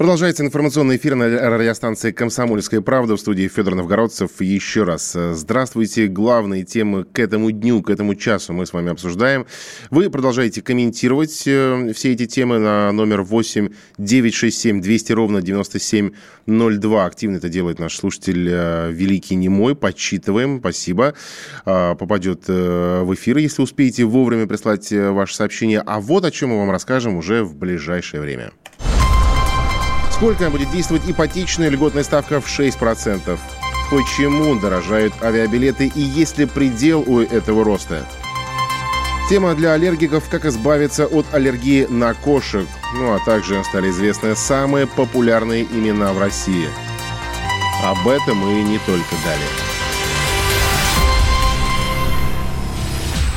Продолжается информационный эфир на радиостанции «Комсомольская правда» в студии Федор Новгородцев. Еще раз здравствуйте. Главные темы к этому дню, к этому часу мы с вами обсуждаем. Вы продолжаете комментировать э, все эти темы на номер 8 967 200 ровно 9702. Активно это делает наш слушатель э, Великий Немой. Подсчитываем. Спасибо. А, попадет э, в эфир, если успеете вовремя прислать ваше сообщение. А вот о чем мы вам расскажем уже в ближайшее время. Сколько будет действовать ипотечная льготная ставка в 6%? Почему дорожают авиабилеты и есть ли предел у этого роста? Тема для аллергиков «Как избавиться от аллергии на кошек». Ну а также стали известны самые популярные имена в России. Об этом и не только далее.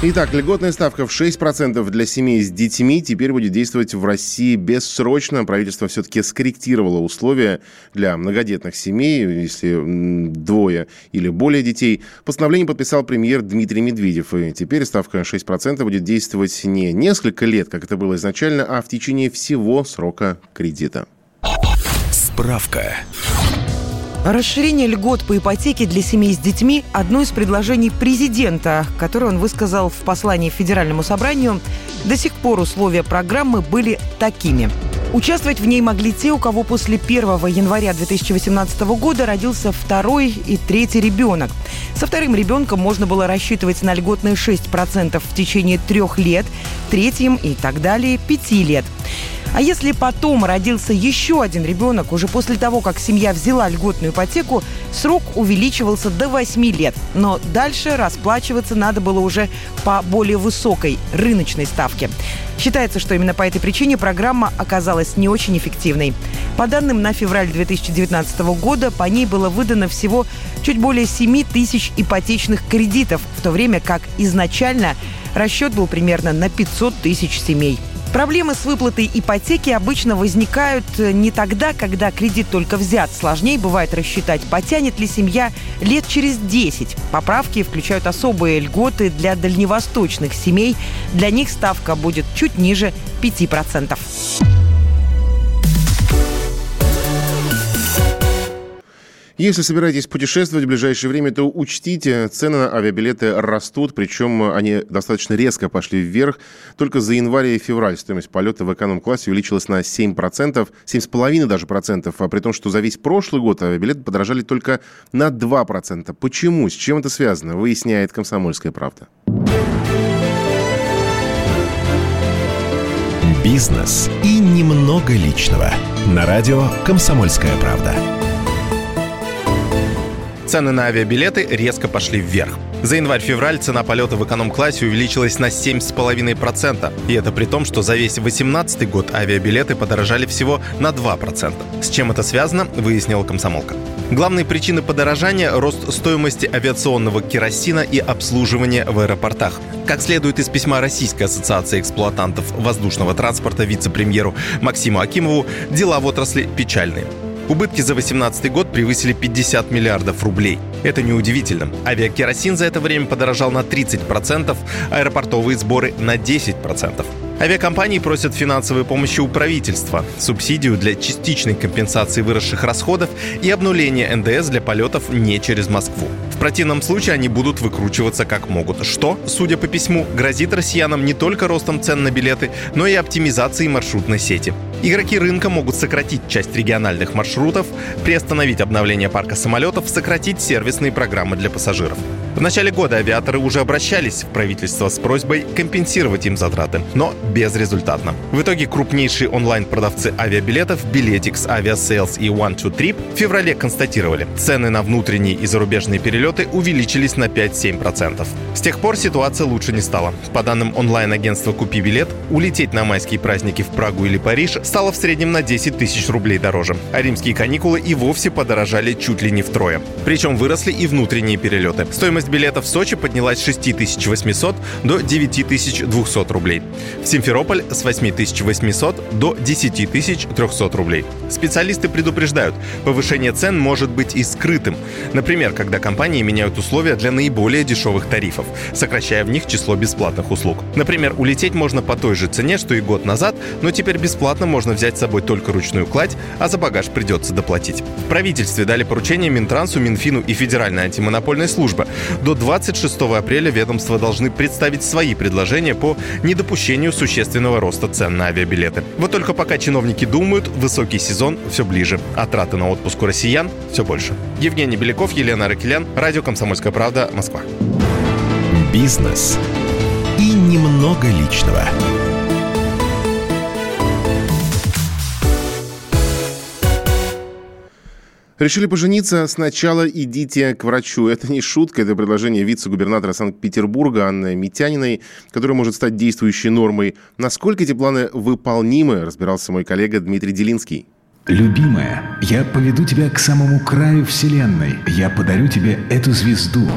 Итак, льготная ставка в 6% для семей с детьми теперь будет действовать в России бессрочно. Правительство все-таки скорректировало условия для многодетных семей, если двое или более детей. Постановление подписал премьер Дмитрий Медведев. И теперь ставка 6% будет действовать не несколько лет, как это было изначально, а в течение всего срока кредита. Справка. Расширение льгот по ипотеке для семей с детьми – одно из предложений президента, которое он высказал в послании Федеральному собранию. До сих пор условия программы были такими. Участвовать в ней могли те, у кого после 1 января 2018 года родился второй и третий ребенок. Со вторым ребенком можно было рассчитывать на льготные 6% в течение трех лет, третьим и так далее – пяти лет. А если потом родился еще один ребенок, уже после того, как семья взяла льготную ипотеку, срок увеличивался до 8 лет. Но дальше расплачиваться надо было уже по более высокой рыночной ставке. Считается, что именно по этой причине программа оказалась не очень эффективной. По данным на февраль 2019 года, по ней было выдано всего чуть более 7 тысяч ипотечных кредитов, в то время как изначально расчет был примерно на 500 тысяч семей. Проблемы с выплатой ипотеки обычно возникают э, не тогда, когда кредит только взят. Сложнее бывает рассчитать, потянет ли семья лет через 10. Поправки включают особые льготы для дальневосточных семей. Для них ставка будет чуть ниже 5%. Если собираетесь путешествовать в ближайшее время, то учтите, цены на авиабилеты растут, причем они достаточно резко пошли вверх. Только за январь и февраль стоимость полета в эконом-классе увеличилась на 7%, 7,5% даже процентов, а при том, что за весь прошлый год авиабилеты подорожали только на 2%. Почему? С чем это связано? Выясняет «Комсомольская правда». Бизнес и немного личного. На радио «Комсомольская правда». Цены на авиабилеты резко пошли вверх. За январь-февраль цена полета в эконом-классе увеличилась на 7,5%. И это при том, что за весь 2018 год авиабилеты подорожали всего на 2%. С чем это связано, выяснила комсомолка. Главные причины подорожания – рост стоимости авиационного керосина и обслуживания в аэропортах. Как следует из письма Российской ассоциации эксплуатантов воздушного транспорта вице-премьеру Максиму Акимову, дела в отрасли печальные. Убытки за 2018 год превысили 50 миллиардов рублей. Это неудивительно. Авиакеросин за это время подорожал на 30%, аэропортовые сборы на 10%. Авиакомпании просят финансовой помощи у правительства, субсидию для частичной компенсации выросших расходов и обнуления НДС для полетов не через Москву. В противном случае они будут выкручиваться как могут, что, судя по письму, грозит россиянам не только ростом цен на билеты, но и оптимизацией маршрутной сети. Игроки рынка могут сократить часть региональных маршрутов, приостановить обновление парка самолетов, сократить сервисные программы для пассажиров. В начале года авиаторы уже обращались в правительство с просьбой компенсировать им затраты, но безрезультатно. В итоге крупнейшие онлайн-продавцы авиабилетов Biletix, Aviasales и One Two Trip в феврале констатировали, цены на внутренние и зарубежные перелеты увеличились на 5-7%. С тех пор ситуация лучше не стала. По данным онлайн-агентства «Купи билет», улететь на майские праздники в Прагу или Париж стало в среднем на 10 тысяч рублей дороже. А римские каникулы и вовсе подорожали чуть ли не втрое. Причем выросли и внутренние перелеты. Стоимость билетов в Сочи поднялась с 6800 до 9200 рублей. В Симферополь с 8800 до 10300 рублей. Специалисты предупреждают, повышение цен может быть и скрытым. Например, когда компании меняют условия для наиболее дешевых тарифов, сокращая в них число бесплатных услуг. Например, улететь можно по той же цене, что и год назад, но теперь бесплатно можно можно взять с собой только ручную кладь, а за багаж придется доплатить. В правительстве дали поручение Минтрансу, Минфину и Федеральной антимонопольной службе. До 26 апреля ведомства должны представить свои предложения по недопущению существенного роста цен на авиабилеты. Вот только пока чиновники думают, высокий сезон все ближе, а траты на отпуск у россиян все больше. Евгений Беляков, Елена Ракелян, Радио «Комсомольская правда», Москва. Бизнес и немного личного. Решили пожениться? Сначала идите к врачу. Это не шутка, это предложение вице-губернатора Санкт-Петербурга Анны Митяниной, которое может стать действующей нормой. Насколько эти планы выполнимы, разбирался мой коллега Дмитрий Делинский. Любимая, я поведу тебя к самому краю Вселенной. Я подарю тебе эту звезду.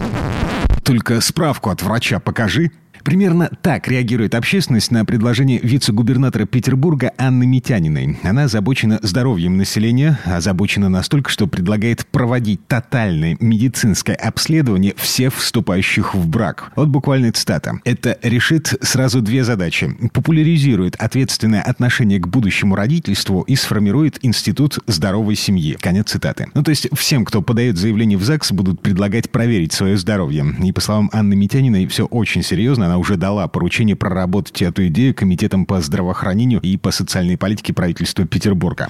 Только справку от врача покажи. Примерно так реагирует общественность на предложение вице-губернатора Петербурга Анны Митяниной. Она озабочена здоровьем населения, озабочена настолько, что предлагает проводить тотальное медицинское обследование всех вступающих в брак. Вот буквально цитата. Это решит сразу две задачи. Популяризирует ответственное отношение к будущему родительству и сформирует институт здоровой семьи. Конец цитаты. Ну, то есть всем, кто подает заявление в ЗАГС, будут предлагать проверить свое здоровье. И по словам Анны Митяниной, все очень серьезно. Она уже дала поручение проработать эту идею комитетам по здравоохранению и по социальной политике правительства Петербурга.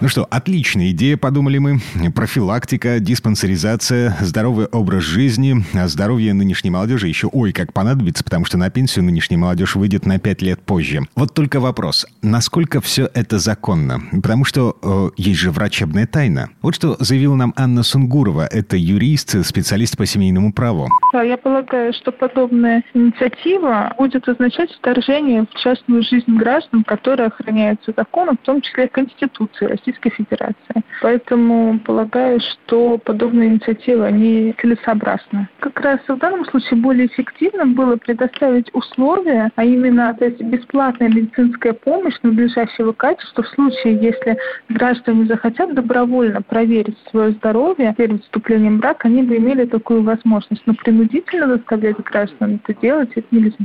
Ну что, отличная идея, подумали мы. Профилактика, диспансеризация, здоровый образ жизни. А здоровье нынешней молодежи еще ой как понадобится, потому что на пенсию нынешняя молодежь выйдет на 5 лет позже. Вот только вопрос, насколько все это законно? Потому что э, есть же врачебная тайна. Вот что заявила нам Анна Сунгурова. Это юрист, специалист по семейному праву. Да, я полагаю, что подобная инициатива будет означать вторжение в частную жизнь граждан, которые охраняются законом, в том числе Конституцией России Российской Федерации. Поэтому полагаю, что подобные инициативы, они целесообразны. Как раз в данном случае более эффективным было предоставить условия, а именно то есть бесплатная медицинская помощь надлежащего качества в случае, если граждане захотят добровольно проверить свое здоровье перед вступлением в брак, они бы имели такую возможность. Но принудительно заставлять граждан это делать, это нельзя.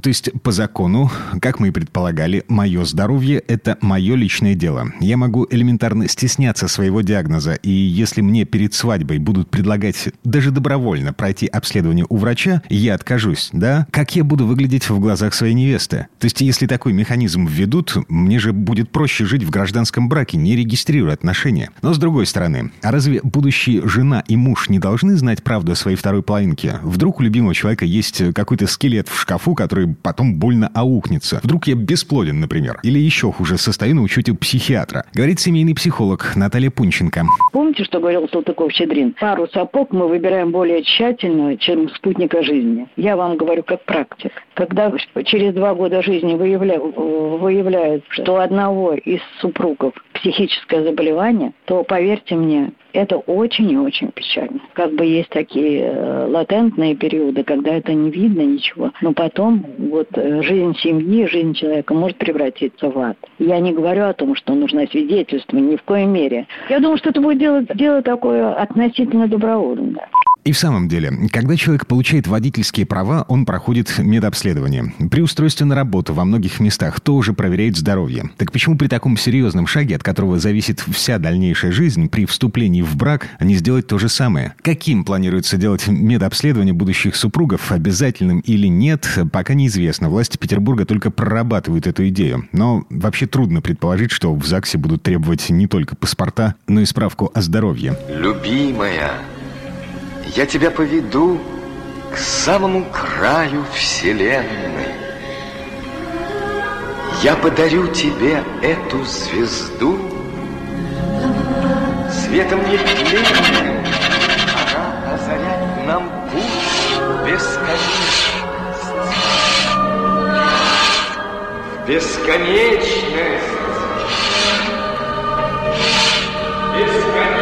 То есть, по закону, как мы и предполагали, мое здоровье – это мое личное дело. Я могу элементарно стесняться своего диагноза, и если мне перед свадьбой будут предлагать даже добровольно пройти обследование у врача, я откажусь, да? Как я буду выглядеть в глазах своей невесты? То есть, если такой механизм введут, мне же будет проще жить в гражданском браке, не регистрируя отношения. Но с другой стороны, а разве будущие жена и муж не должны знать правду о своей второй половинке? Вдруг у любимого человека есть какой-то скелет в шкафу, который потом больно аукнется. Вдруг я бесплоден, например. Или еще хуже, состою на учете психиатра. Говорит семейный психолог Наталья Пунченко. Помните, что говорил Салтыков-Щедрин? Пару сапог мы выбираем более тщательно, чем спутника жизни. Я вам говорю как практик. Когда через два года жизни выявля... выявляют, что у одного из супругов психическое заболевание, то, поверьте мне, это очень и очень печально. Как бы есть такие э, латентные периоды, когда это не видно ничего, но потом вот э, жизнь семьи, жизнь человека может превратиться в ад. Я не говорю о том, что нужно свидетельство, ни в коей мере. Я думаю, что это будет дело, дело такое относительно добровольное. И в самом деле, когда человек получает водительские права, он проходит медобследование. При устройстве на работу во многих местах тоже проверяют здоровье. Так почему при таком серьезном шаге, от которого зависит вся дальнейшая жизнь, при вступлении в брак, не сделать то же самое? Каким планируется делать медобследование будущих супругов, обязательным или нет, пока неизвестно. Власти Петербурга только прорабатывают эту идею. Но вообще трудно предположить, что в ЗАГСе будут требовать не только паспорта, но и справку о здоровье. Любимая, я тебя поведу к самому краю вселенной. Я подарю тебе эту звезду. Светом нетлением Она озаряет нам путь бесконечность. Бесконечность. Подальше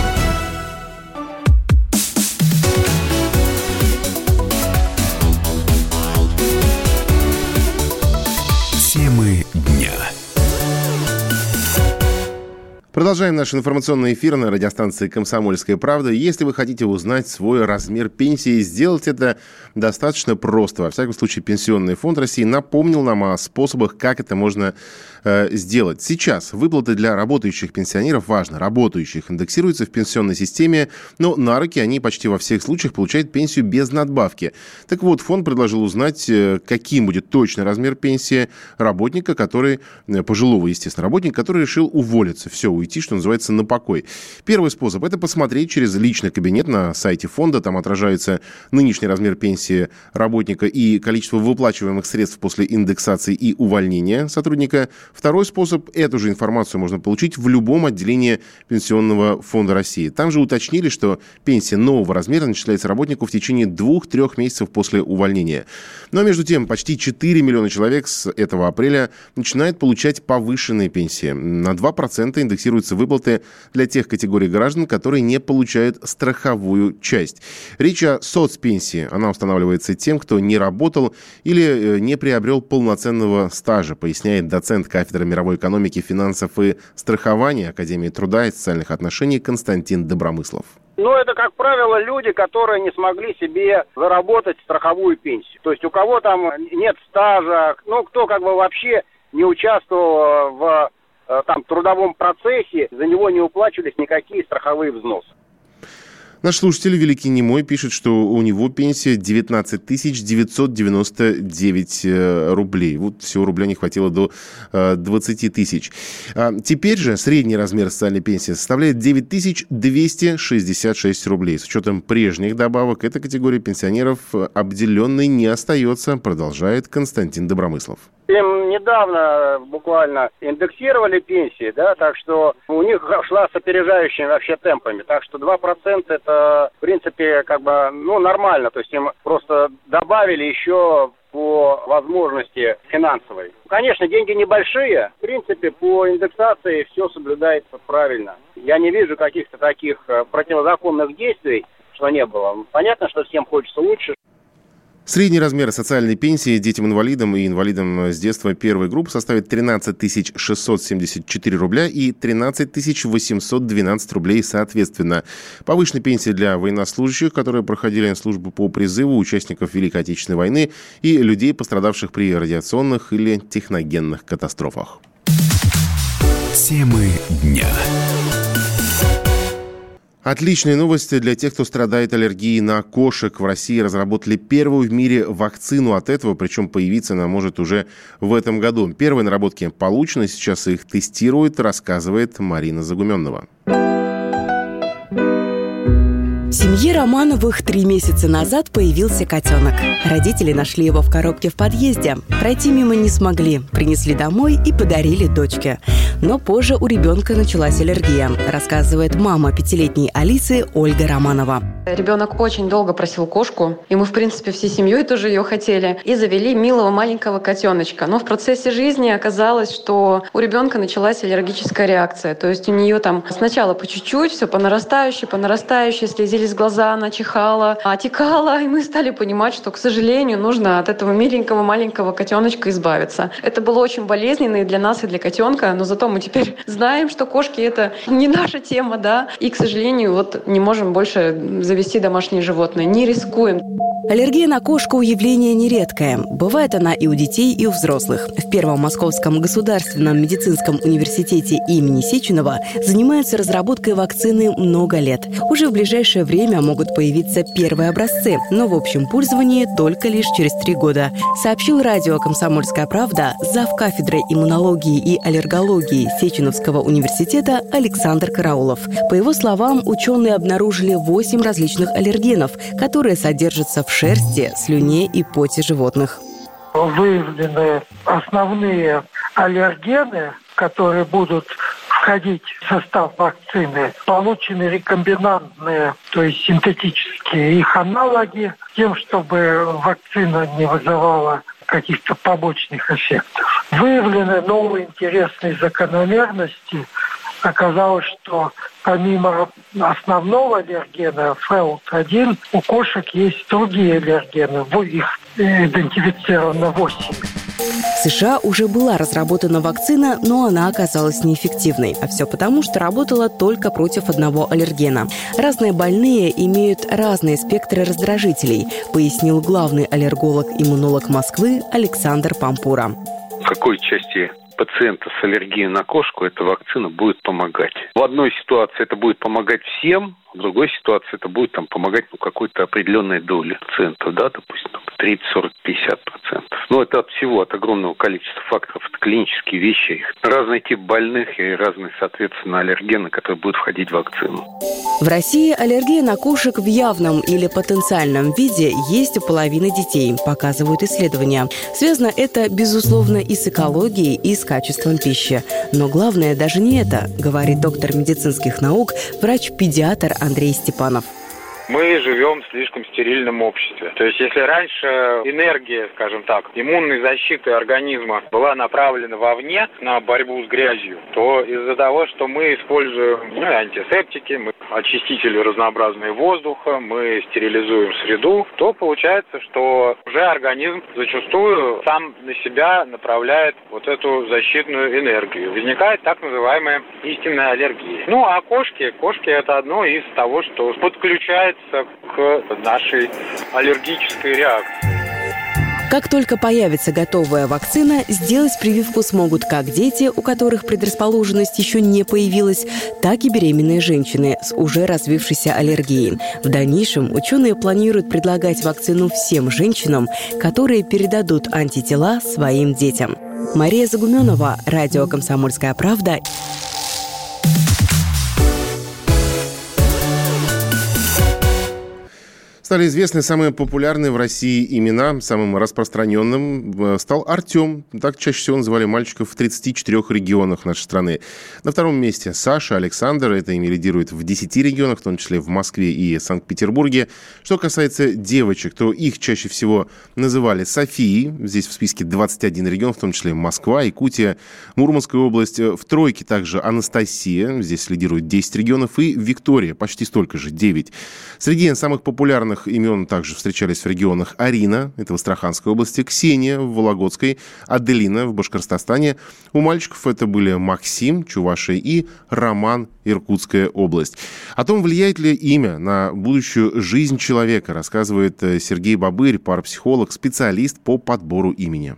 Продолжаем наш информационный эфир на радиостанции «Комсомольская правда». Если вы хотите узнать свой размер пенсии, сделать это достаточно просто. Во всяком случае, Пенсионный фонд России напомнил нам о способах, как это можно э, сделать. Сейчас выплаты для работающих пенсионеров, важно, работающих, индексируются в пенсионной системе, но на руки они почти во всех случаях получают пенсию без надбавки. Так вот, фонд предложил узнать, э, каким будет точный размер пенсии работника, который, э, пожилого, естественно, работника, который решил уволиться. Все, уйти, что называется, на покой. Первый способ – это посмотреть через личный кабинет на сайте фонда. Там отражается нынешний размер пенсии работника и количество выплачиваемых средств после индексации и увольнения сотрудника. Второй способ – эту же информацию можно получить в любом отделении Пенсионного фонда России. Там же уточнили, что пенсия нового размера начисляется работнику в течение двух-трех месяцев после увольнения. Но между тем, почти 4 миллиона человек с этого апреля начинают получать повышенные пенсии. На 2% индексируются выплаты для тех категорий граждан, которые не получают страховую часть. Речь о соцпенсии. Она устанавливается тем, кто не работал или э, не приобрел полноценного стажа, поясняет доцент кафедры мировой экономики, финансов и страхования Академии труда и социальных отношений Константин Добромыслов. Ну, это, как правило, люди, которые не смогли себе заработать страховую пенсию. То есть у кого там нет стажа, ну, кто как бы вообще не участвовал в э, там трудовом процессе, за него не уплачивались никакие страховые взносы. Наш слушатель Великий Немой пишет, что у него пенсия 19 999 э, рублей. Вот всего рубля не хватило до 20 тысяч. А теперь же средний размер социальной пенсии составляет 9 266 рублей. С учетом прежних добавок, эта категория пенсионеров обделенной не остается, продолжает Константин Добромыслов. Им недавно буквально индексировали пенсии, да, так что у них шла с опережающими вообще темпами. Так что 2% это, в принципе, как бы, ну, нормально. То есть им просто добавили еще по возможности финансовой. Конечно, деньги небольшие. В принципе, по индексации все соблюдается правильно. Я не вижу каких-то таких э, противозаконных действий, что не было. Понятно, что всем хочется лучше. Средний размер социальной пенсии детям-инвалидам и инвалидам с детства первой группы составит 13 674 рубля и 13 812 рублей соответственно. Повышенная пенсия для военнослужащих, которые проходили службу по призыву участников Великой Отечественной войны и людей, пострадавших при радиационных или техногенных катастрофах. Темы дня. Отличные новости для тех, кто страдает аллергией на кошек. В России разработали первую в мире вакцину от этого, причем появиться она может уже в этом году. Первые наработки получены, сейчас их тестируют, рассказывает Марина Загуменнова. В семье Романовых три месяца назад появился котенок. Родители нашли его в коробке в подъезде. Пройти мимо не смогли. Принесли домой и подарили дочке. Но позже у ребенка началась аллергия, рассказывает мама пятилетней Алисы Ольга Романова. Ребенок очень долго просил кошку, и мы, в принципе, всей семьей тоже ее хотели, и завели милого маленького котеночка. Но в процессе жизни оказалось, что у ребенка началась аллергическая реакция. То есть у нее там сначала по чуть-чуть, все по нарастающей, по нарастающей, слезились глаза, она чихала, отекала, и мы стали понимать, что, к сожалению, нужно от этого миленького маленького котеночка избавиться. Это было очень болезненно и для нас, и для котенка, но зато мы теперь знаем, что кошки это не наша тема, да, и, к сожалению, вот не можем больше завести домашнее животное, не рискуем. Аллергия на кошку – явление нередкое. Бывает она и у детей, и у взрослых. В Первом Московском государственном медицинском университете имени Сеченова занимаются разработкой вакцины много лет. Уже в ближайшее время могут появиться первые образцы, но в общем пользовании только лишь через три года, сообщил радио «Комсомольская правда» зав. кафедрой иммунологии и аллергологии Сеченовского университета Александр Караулов. По его словам, ученые обнаружили 8 различных аллергенов, которые содержатся в шерсти, слюне и поте животных. Выявлены основные аллергены, которые будут входить в состав вакцины, получены рекомбинантные, то есть синтетические их аналоги, тем, чтобы вакцина не вызывала каких-то побочных эффектов. Выявлены новые интересные закономерности. Оказалось, что помимо основного аллергена ФЭЛТ-1, у кошек есть другие аллергены. Их идентифицировано 8. В США уже была разработана вакцина, но она оказалась неэффективной. А все потому, что работала только против одного аллергена. Разные больные имеют разные спектры раздражителей, пояснил главный аллерголог-иммунолог Москвы Александр Пампура. В какой части пациента с аллергией на кошку эта вакцина будет помогать. В одной ситуации это будет помогать всем, в другой ситуации это будет там, помогать ну, какой-то определенной доле пациента, да, допустим, 30, 40, 50 процентов. Но это от всего, от огромного количества факторов. Это клинические вещи, разный тип больных и разные, соответственно, аллергены, которые будут входить в вакцину. В России аллергия на кошек в явном или потенциальном виде есть у половины детей, показывают исследования. Связано это, безусловно, и с экологией, и с качеством пищи. Но главное даже не это, говорит доктор медицинских наук, врач-педиатр Андрей Степанов мы живем в слишком стерильном обществе. То есть, если раньше энергия, скажем так, иммунной защиты организма была направлена вовне на борьбу с грязью, то из-за того, что мы используем ну, антисептики, мы очистители разнообразные воздуха, мы стерилизуем среду, то получается, что уже организм зачастую сам на себя направляет вот эту защитную энергию. Возникает так называемая истинная аллергия. Ну, а кошки, кошки это одно из того, что подключается к нашей аллергической реакции. Как только появится готовая вакцина, сделать прививку смогут как дети, у которых предрасположенность еще не появилась, так и беременные женщины с уже развившейся аллергией. В дальнейшем ученые планируют предлагать вакцину всем женщинам, которые передадут антитела своим детям. Мария Загуменова, радио «Комсомольская правда». Стали известны самые популярные в России имена. Самым распространенным э, стал Артем. Так чаще всего называли мальчиков в 34 регионах нашей страны. На втором месте Саша, Александр. Это имя лидирует в 10 регионах, в том числе в Москве и Санкт-Петербурге. Что касается девочек, то их чаще всего называли Софией. Здесь в списке 21 регион, в том числе Москва, Якутия, Мурманская область. В тройке также Анастасия. Здесь лидирует 10 регионов. И Виктория, почти столько же, 9. Среди самых популярных Популярных имен также встречались в регионах Арина, это в Астраханской области, Ксения в Вологодской, Аделина в Башкортостане. У мальчиков это были Максим, Чувашия и Роман, Иркутская область. О том, влияет ли имя на будущую жизнь человека, рассказывает э, Сергей Бабырь, парапсихолог, специалист по подбору имени.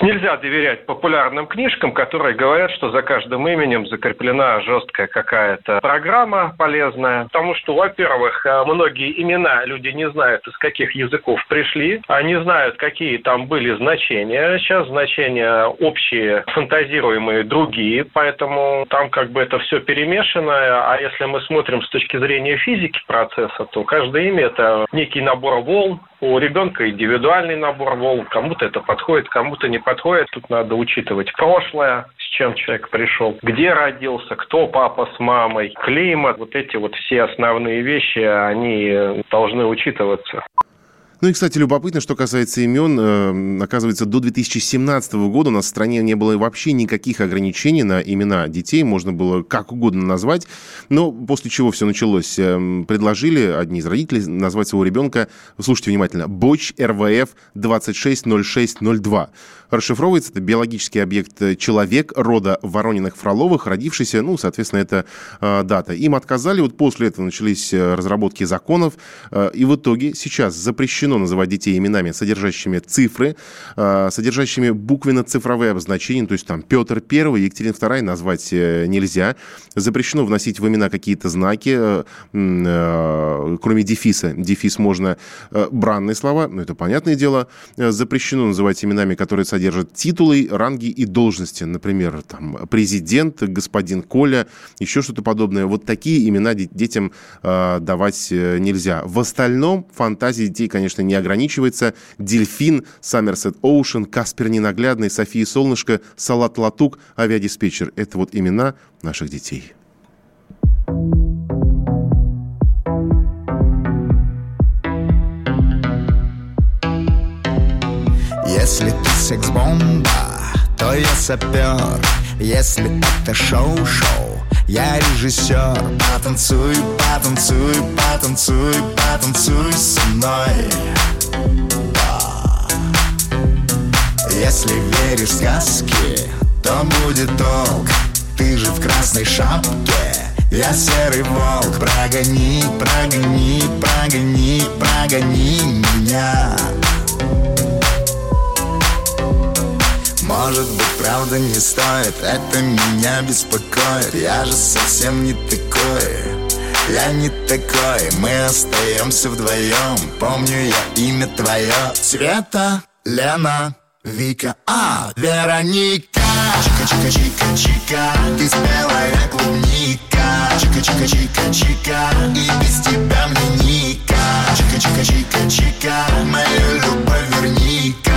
Нельзя доверять популярным книжкам, которые говорят, что за каждым именем закреплена жесткая какая-то программа полезная. Потому что, во-первых, э, многие имена люди не знают, из каких языков пришли. Они знают, какие там были значения. Сейчас значения общие, фантазируемые другие. Поэтому там как бы это все перемешано. А если мы смотрим с точки зрения физики процесса, то каждое имя – это некий набор волн, у ребенка индивидуальный набор волн. Кому-то это подходит, кому-то не подходит. Тут надо учитывать прошлое, с чем человек пришел, где родился, кто папа с мамой, климат. Вот эти вот все основные вещи, они должны учитываться. Ну и, кстати, любопытно, что касается имен. э, Оказывается, до 2017 года у нас в стране не было вообще никаких ограничений на имена детей. Можно было как угодно назвать. Но после чего все началось? Эм, Предложили одни из родителей назвать своего ребенка, слушайте внимательно, Боч РВФ 260602. Расшифровывается это биологический объект э, человек рода Ворониных-Фроловых, родившийся, ну, соответственно, это э, дата. Им отказали, вот после этого начались э, разработки законов, э, и в итоге сейчас запрещено называть детей именами, содержащими цифры, э, содержащими буквенно-цифровые обозначения, то есть там Петр Первый, Екатерина Вторая назвать э, нельзя. Запрещено вносить в имена какие-то знаки, э, кроме дефиса. Дефис можно бранные слова, ну, это понятное дело. Запрещено называть именами, которые содержат титулы, ранги и должности. Например, там, президент, господин Коля, еще что-то подобное. Вот такие имена де- детям давать нельзя. В остальном фантазия детей, конечно, не ограничивается. Дельфин, Саммерсет Оушен, Каспер Ненаглядный, София Солнышко, Салат Латук, авиадиспетчер. Это вот имена наших детей. Если ты секс-бомба, то я сапер Если это шоу-шоу, я режиссер. Потанцуй, потанцуй, потанцуй, потанцуй со мной. Если веришь в сказки, то будет толк. Ты же в красной шапке. Я серый волк. Прогони, прогони, прогони, прогони меня Может быть, правда не стоит Это меня беспокоит. Я же совсем не такой Я не такой. Мы остаемся вдвоем Помню я имя твое. Света, Лена, Вика. А, Вероника. Чика-чика-чика-чика Ты спелая клубника. Чика-чика-чика-чика И без тебя мне ника Чика-чика-чика-чика Мою любовь верни-ка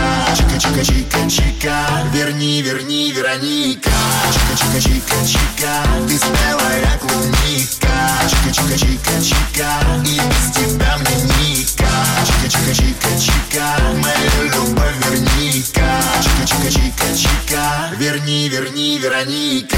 Чика-чика-чика-чика Верни, верни, Вероника. Чика-чика-чика-чика Ты спелая клубника. Чика-чика-чика-чика И без тебя мне ника Чика-чика-чика-чика Мою любовь верни-ка. Чика-чика-чика-чика Верни, верни, Вероника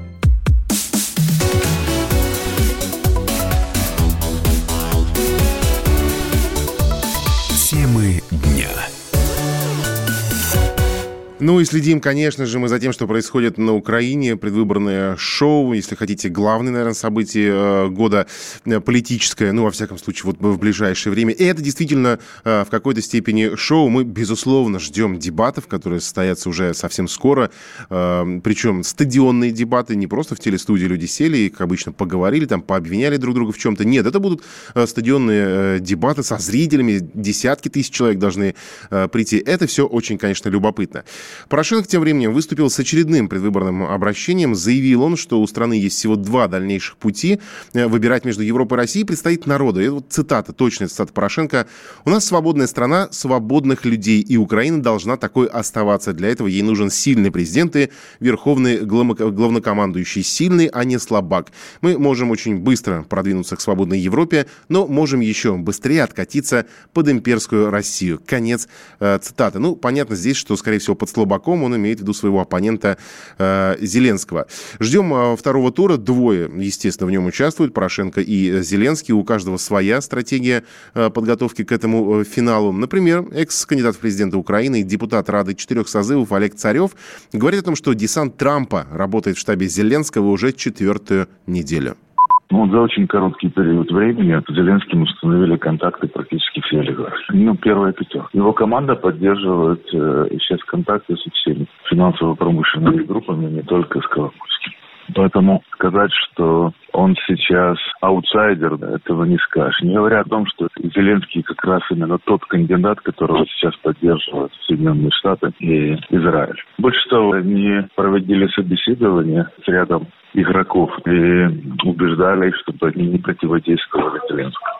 Ну и следим, конечно же, мы за тем, что происходит на Украине. Предвыборное шоу, если хотите, главное, наверное, событие э, года э, политическое, ну, во всяком случае, вот в ближайшее время. И это действительно э, в какой-то степени шоу. Мы, безусловно, ждем дебатов, которые состоятся уже совсем скоро. Причем стадионные дебаты, не просто в телестудии люди сели и, как обычно, поговорили, там, пообвиняли друг друга в чем-то. Нет, это будут стадионные дебаты со зрителями, десятки тысяч человек должны прийти. Это все очень, конечно, любопытно. Порошенко тем временем выступил с очередным предвыборным обращением. Заявил он, что у страны есть всего два дальнейших пути. Э, Выбирать между Европой и Россией предстоит народу. Это вот цитата, точная цитата Порошенко. «У нас свободная страна свободных людей, и Украина должна такой оставаться. Для этого ей нужен сильный президент и верховный главно- главнокомандующий. Сильный, а не слабак. Мы можем очень быстро продвинуться к свободной Европе, но можем еще быстрее откатиться под имперскую Россию». Конец э, цитаты. Ну, понятно здесь, что, скорее всего, под слабаком он имеет в виду своего оппонента э, Зеленского. Ждем э, второго тура. Двое, естественно, в нем участвуют. Порошенко и Зеленский. У каждого своя стратегия э, подготовки к этому финалу. Например, экс-кандидат в президенты Украины и депутат Рады четырех созывов Олег Царев говорит о том, что десант Трампа работает в штабе Зеленского уже четвертую неделю. Ну, за очень короткий период времени с Зеленским установили контакты практически все олигархи. Ну, первая пятерка. Его команда поддерживает э, сейчас контакты со всеми финансово-промышленными группами, не только с Коломойским. Поэтому сказать, что он сейчас аутсайдер, этого не скажешь. Не говоря о том, что Зеленский как раз именно тот кандидат, которого сейчас поддерживают Соединенные Штаты и Израиль. Больше того, они проводили собеседование с рядом игроков и убеждали их, чтобы они не противодействовали Зеленскому.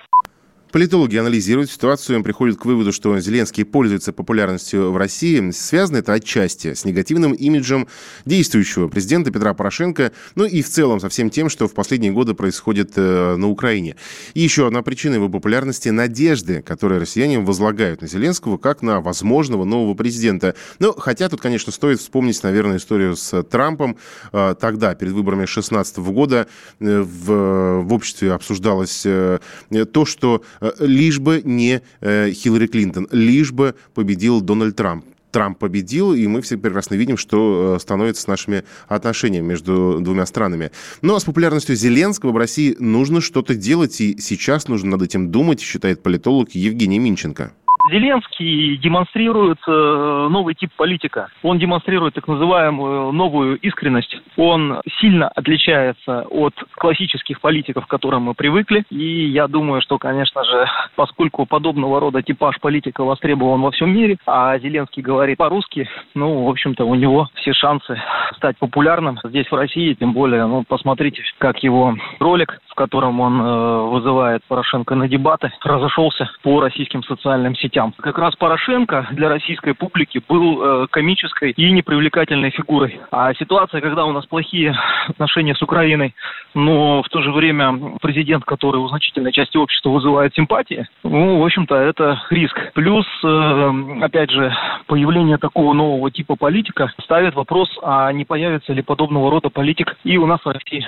Политологи анализируют ситуацию и приходят к выводу, что Зеленский пользуется популярностью в России. Связано это отчасти с негативным имиджем действующего президента Петра Порошенко, ну и в целом со всем тем, что в последние годы происходит э, на Украине. И еще одна причина его популярности – надежды, которые россияне возлагают на Зеленского как на возможного нового президента. Ну, хотя тут, конечно, стоит вспомнить, наверное, историю с Трампом. Э, тогда, перед выборами 2016 года, э, в, в обществе обсуждалось то, что лишь бы не э, Хиллари Клинтон, лишь бы победил Дональд Трамп. Трамп победил, и мы все прекрасно видим, что э, становится с нашими отношениями между двумя странами. Но с популярностью Зеленского в России нужно что-то делать, и сейчас нужно над этим думать, считает политолог Евгений Минченко. Зеленский демонстрирует э, новый тип политика. Он демонстрирует так называемую новую искренность. Он сильно отличается от классических политиков, к которым мы привыкли. И я думаю, что, конечно же, поскольку подобного рода типаж политика востребован во всем мире, а Зеленский говорит по-русски, ну, в общем-то, у него все шансы стать популярным здесь, в России. Тем более, ну, посмотрите, как его ролик, в котором он э, вызывает Порошенко на дебаты, разошелся по российским социальным сетям сетям. Как раз Порошенко для российской публики был э, комической и непривлекательной фигурой. А ситуация, когда у нас плохие отношения с Украиной, но в то же время президент, который у значительной части общества вызывает симпатии, ну, в общем-то, это риск. Плюс, э, опять же, появление такого нового типа политика ставит вопрос, а не появится ли подобного рода политик и у нас в России.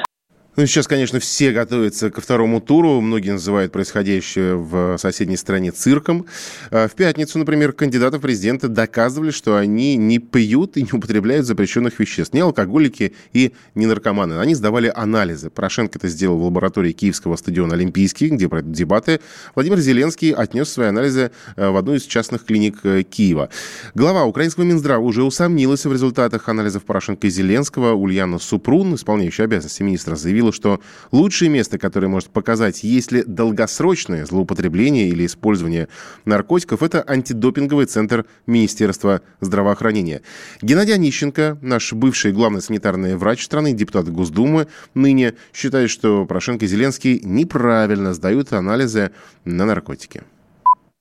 Ну, сейчас, конечно, все готовятся ко второму туру. Многие называют происходящее в соседней стране цирком. А в пятницу, например, кандидаты в президенты доказывали, что они не пьют и не употребляют запрещенных веществ. Не алкоголики и не наркоманы. Они сдавали анализы. Порошенко это сделал в лаборатории Киевского стадиона «Олимпийский», где пройдут дебаты. Владимир Зеленский отнес свои анализы э, в одну из частных клиник э, Киева. Глава украинского Минздрава уже усомнилась в результатах анализов Порошенко и Зеленского. Ульяна Супрун, исполняющая обязанности министра, заявила, заявила, что лучшее место, которое может показать, есть ли долгосрочное злоупотребление или использование наркотиков, это антидопинговый центр Министерства здравоохранения. Геннадий Онищенко, наш бывший главный санитарный врач страны, депутат Госдумы, ныне считает, что Порошенко и Зеленский неправильно сдают анализы на наркотики.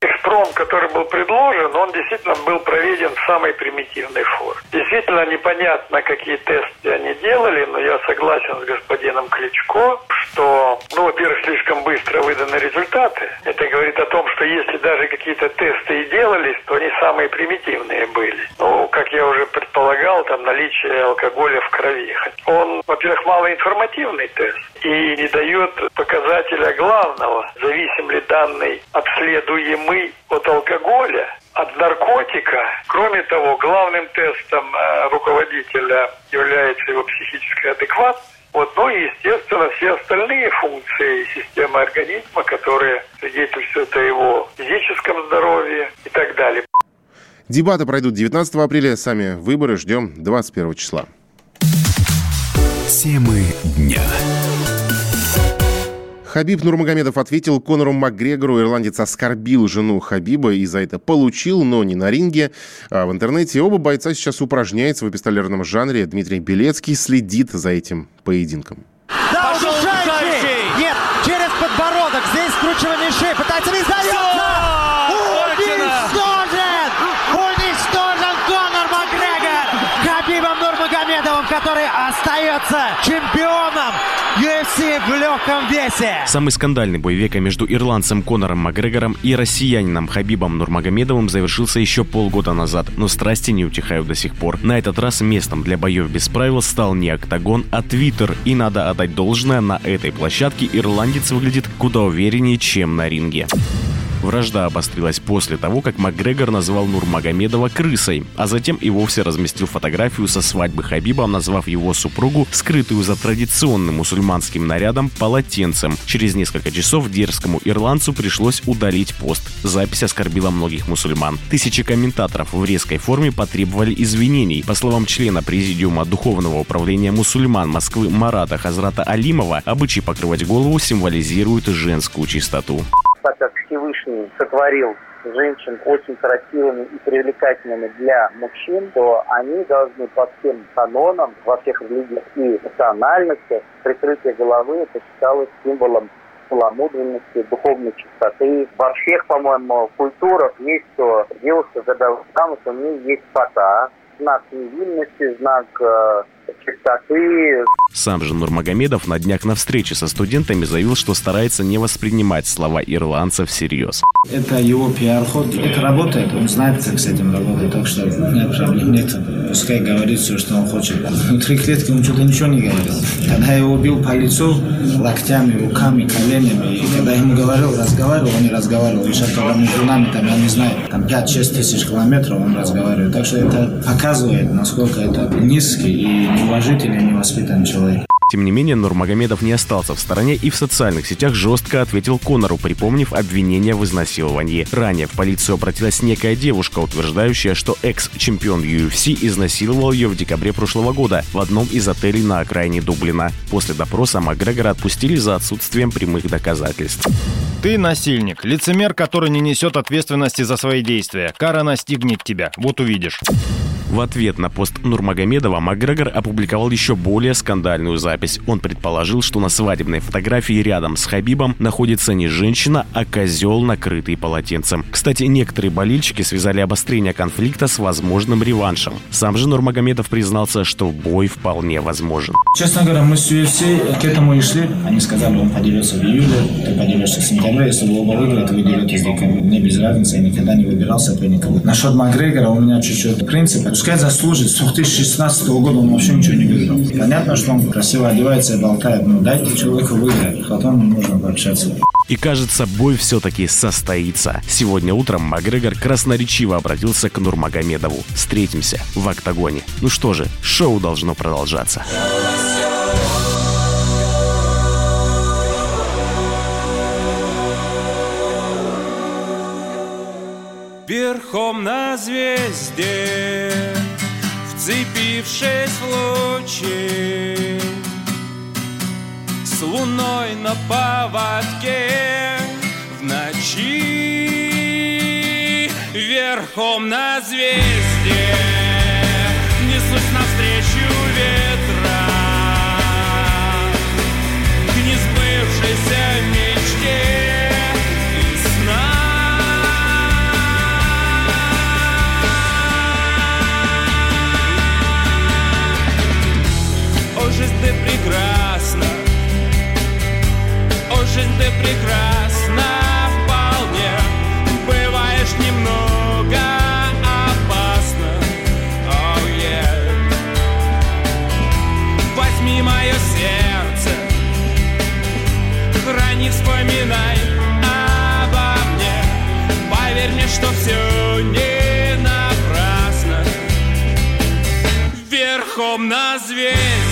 Экспром, который был предложен, он действительно был проведен в самой примитивной форме. Действительно непонятно, какие тесты они делали, но я согласен с господином Кличко, что, ну, во-первых, слишком быстро выданы результаты. Это говорит о том, что если даже какие-то тесты и делались, то они самые примитивные были. Ну, как я уже предполагал, там наличие алкоголя в крови. Он, во-первых, малоинформативный тест и не дает показателя главного, зависим ли данный обследуемый от алкоголя, от наркотика. Кроме того, главным тестом э, руководителя является его психическая адекватность. Вот, ну и, естественно, все остальные функции системы организма, которые свидетельствуют о его физическом здоровье и так далее. Дебаты пройдут 19 апреля, сами выборы ждем 21 числа. Темы дня. Хабиб Нурмагомедов ответил Конору Макгрегору. Ирландец оскорбил жену Хабиба и за это получил, но не на ринге. А в интернете оба бойца сейчас упражняются в эпистолярном жанре. Дмитрий Белецкий следит за этим поединком. Да, который остается чемпионом UFC в легком весе. Самый скандальный бой века между ирландцем Конором Макгрегором и россиянином Хабибом Нурмагомедовым завершился еще полгода назад, но страсти не утихают до сих пор. На этот раз местом для боев без правил стал не октагон, а твиттер. И надо отдать должное, на этой площадке ирландец выглядит куда увереннее, чем на ринге. Вражда обострилась после того, как Макгрегор назвал Нурмагомедова крысой, а затем и вовсе разместил фотографию со свадьбы Хабиба, назвав его супругу, скрытую за традиционным мусульманским нарядом, полотенцем. Через несколько часов дерзкому ирландцу пришлось удалить пост. Запись оскорбила многих мусульман. Тысячи комментаторов в резкой форме потребовали извинений. По словам члена Президиума Духовного управления мусульман Москвы Марата Хазрата Алимова, обычай покрывать голову символизирует женскую чистоту. Так как Всевышний сотворил женщин очень красивыми и привлекательными для мужчин, то они должны по всем канонам во всех религиях и национальностях прикрытие головы это считалось символом целомудренности, духовной чистоты. Во всех, по-моему, культурах есть, что девушка, когда замуж, у нее есть фата, знак невинности, знак э, чистоты. Сам же Нурмагомедов на днях на встрече со студентами заявил, что старается не воспринимать слова ирландцев всерьез. Это его пиар-ход. Это работает, он знает, как с этим работать, так что нет проблем нет. Пускай говорит все, что он хочет. Внутри клетки он что-то ничего не говорил. Когда я его бил по лицу локтями, руками, коленями, и когда я ему говорил, разговаривал, он не разговаривал. И сейчас, когда между нами, там, я не знаю, там 5-6 тысяч километров он разговаривает. Так что это показывает, насколько это низкий и неуважительный, невоспитанный человек. Тем не менее, Нурмагомедов не остался в стороне и в социальных сетях жестко ответил Конору, припомнив обвинение в изнасиловании. Ранее в полицию обратилась некая девушка, утверждающая, что экс-чемпион UFC изнасиловал ее в декабре прошлого года в одном из отелей на окраине Дублина. После допроса Макгрегора отпустили за отсутствием прямых доказательств. Ты насильник, лицемер, который не несет ответственности за свои действия. Кара настигнет тебя, вот увидишь. В ответ на пост Нурмагомедова Макгрегор опубликовал еще более скандальную запись. Он предположил, что на свадебной фотографии рядом с Хабибом находится не женщина, а козел, накрытый полотенцем. Кстати, некоторые болельщики связали обострение конфликта с возможным реваншем. Сам же Нурмагомедов признался, что бой вполне возможен. Честно говоря, мы с UFC к этому и шли. Они сказали, он подерется в июле, ты подерешься в сентябре. Если вы оба выиграете, вы деретесь в декабре. Мне без разницы, я никогда не выбирал соперника. Насчет Макгрегора у меня чуть-чуть принцип. Пускай заслужит. С 2016 года он вообще ничего не выиграл. Понятно, что он красиво одевается и болтает. Но дайте человеку выиграть. Потом можно пообщаться. И кажется, бой все-таки состоится. Сегодня утром Макгрегор красноречиво обратился к Нурмагомедову. Встретимся в октагоне. Ну что же, шоу должно продолжаться. Верхом на звезде, вцепившись в лучи, С луной на поводке в ночи. Верхом на звезде, о, жизнь ты прекрасна вполне. Бываешь немного опасно, oh, yeah. Возьми мое сердце, храни, вспоминай обо мне. Поверь мне, что все не напрасно верхом на звезде